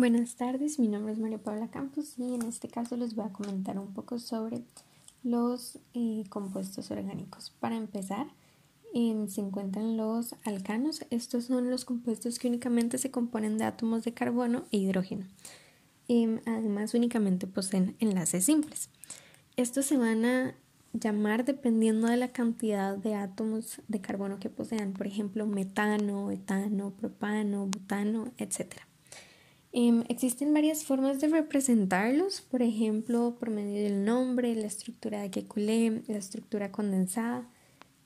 Buenas tardes, mi nombre es María Paula Campos y en este caso les voy a comentar un poco sobre los eh, compuestos orgánicos. Para empezar, em, se encuentran los alcanos. Estos son los compuestos que únicamente se componen de átomos de carbono e hidrógeno. Em, además, únicamente poseen enlaces simples. Estos se van a llamar dependiendo de la cantidad de átomos de carbono que posean, por ejemplo, metano, etano, propano, butano, etc. Em, existen varias formas de representarlos, por ejemplo, por medio del nombre, la estructura de Kekulé, la estructura condensada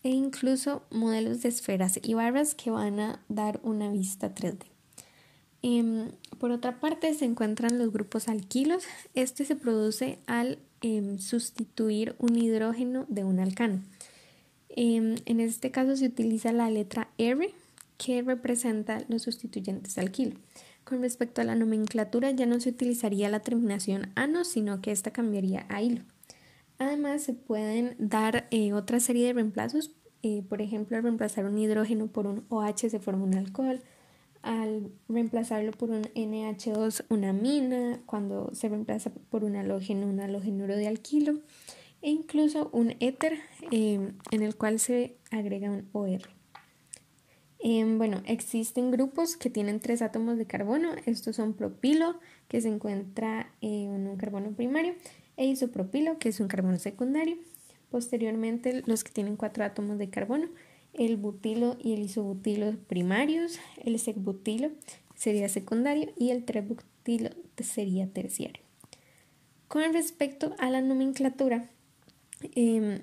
e incluso modelos de esferas y barras que van a dar una vista 3D. Em, por otra parte, se encuentran los grupos alquilos. Este se produce al em, sustituir un hidrógeno de un alcano. en este caso se utiliza la letra R que representa los sustituyentes alquilo. Con respecto a la nomenclatura ya no se utilizaría la terminación ano, sino que esta cambiaría a hilo. Además se pueden dar eh, otra serie de reemplazos, eh, por ejemplo, al reemplazar un hidrógeno por un OH se forma un alcohol, al reemplazarlo por un NH2 una amina, cuando se reemplaza por un halógeno un halógenuro de alquilo e incluso un éter eh, en el cual se agrega un OR. Em, bueno, existen grupos que tienen tres átomos de carbono. Estos son propilo, que se encuentra en un carbono primario, e isopropilo, que es un carbono secundario. Posteriormente, los que tienen cuatro átomos de carbono, el butilo y el isobutilo primarios, el secbutilo sería secundario y el trebutilo sería terciario. Con respecto a la nomenclatura, eh,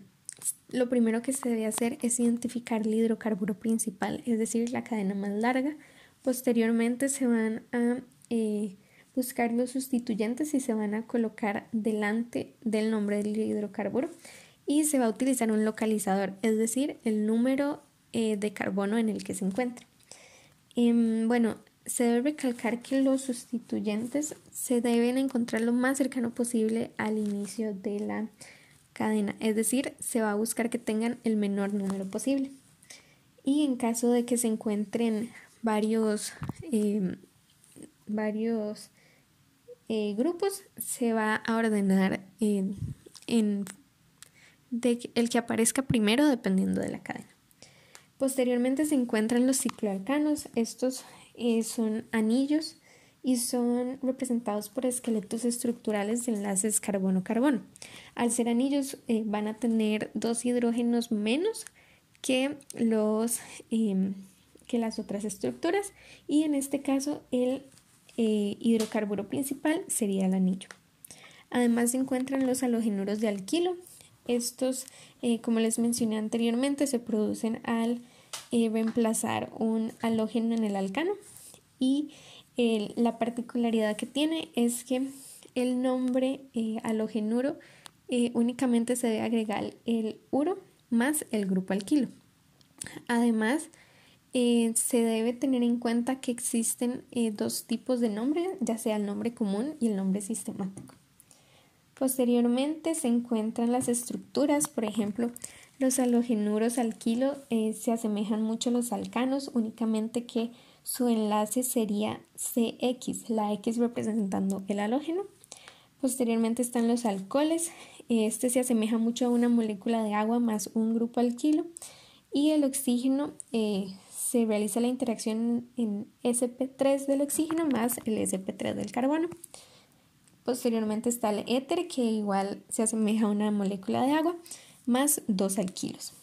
lo primero que se debe hacer es identificar el hidrocarburo principal, es decir, la cadena más larga. Posteriormente se van a eh, buscar los sustituyentes y se van a colocar delante del nombre del hidrocarburo y se va a utilizar un localizador, es decir, el número eh, de carbono en el que se encuentra. Em, bueno, se debe recalcar que los sustituyentes se deben encontrar lo más cercano posible al inicio de la cadena, es decir, se va a buscar que tengan el menor número posible. Y en caso de que se encuentren varios, em, varios eh, grupos, se va a ordenar en, el que aparezca primero dependiendo de la cadena. Posteriormente se encuentran los cicloalcanos. Estos eh, son anillos y son representados por esqueletos estructurales de enlaces carbono-carbono. Al ser anillos eh, van a tener dos hidrógenos menos que, los, em, que las otras estructuras y en este caso el eh, hidrocarburo principal sería el anillo. Además se encuentran los halogenuros de alquilo. Estos, eh, como les mencioné anteriormente, se producen al reemplazar un halógeno en el alcano y la particularidad que tiene es que el nombre eh, halogenuro eh, únicamente se debe agregar el uro más el grupo alquilo. Además, eh, se debe tener en cuenta que existen dos tipos de nombre, ya sea el nombre común y el nombre sistemático. Posteriormente se encuentran las estructuras, por ejemplo, los halogenuros alquilo se asemejan mucho a los alcanos, únicamente que su enlace sería CX, la X representando el halógeno. Posteriormente están los alcoholes, este se asemeja mucho a una molécula de agua más un grupo alquilo y el oxígeno eh, se realiza la interacción en sp3 del oxígeno más el sp3 del carbono. Posteriormente está el éter que igual se asemeja a una molécula de agua más dos alquilos.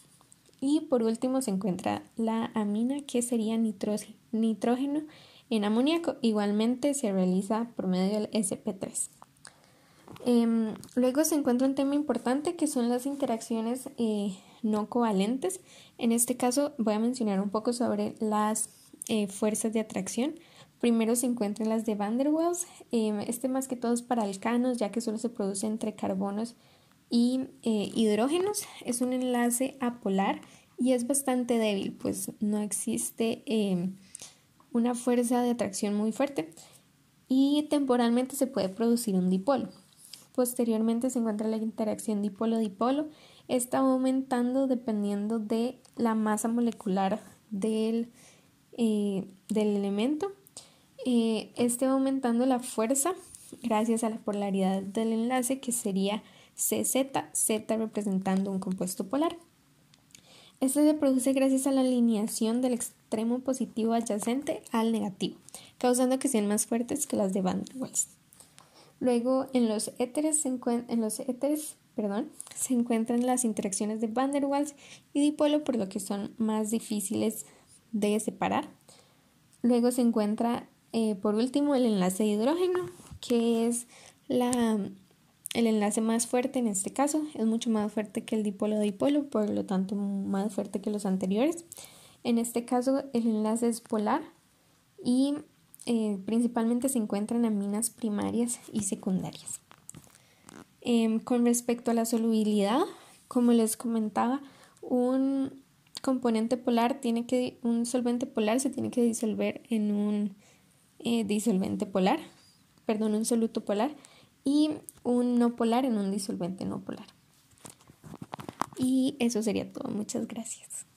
Y por último se encuentra la amina que sería nitrógeno en amoníaco. Igualmente se realiza por medio del SP3. Em, luego se encuentra un tema importante que son las interacciones eh, no covalentes. En este caso voy a mencionar un poco sobre las eh, fuerzas de atracción. Primero se encuentran las de Van der Waals. Em, este más que todo es para alcanos ya que solo se produce entre carbonos y eh, hidrógenos. Es un enlace apolar y es bastante débil, pues no existe em, una fuerza de atracción muy fuerte y temporalmente se puede producir un dipolo. Posteriormente se encuentra la interacción dipolo-dipolo. Está aumentando dependiendo de la masa molecular del, eh, del elemento. eh, este va aumentando la fuerza gracias a la polaridad del enlace que sería CZ, Z representando un compuesto polar. Este se produce gracias a la alineación del extremo positivo adyacente al negativo, causando que sean más fuertes que las de Van der Waals. Luego, en los éteres se, encuentran las interacciones de Van der Waals y dipolo, por lo que son más difíciles de separar. Luego se encuentra, eh, por último, el enlace de hidrógeno, que es la el enlace más fuerte en este caso es mucho más fuerte que el dipolo-dipolo, por lo tanto más fuerte que los anteriores. En este caso el enlace es polar y eh, principalmente se encuentra en aminas primarias y secundarias. Em, con respecto a la solubilidad, como les comentaba, un componente polar tiene que, un solvente polar se tiene que disolver en un eh, disolvente polar, perdón, un soluto polar y un no polar en un disolvente no polar. Y eso sería todo. Muchas gracias.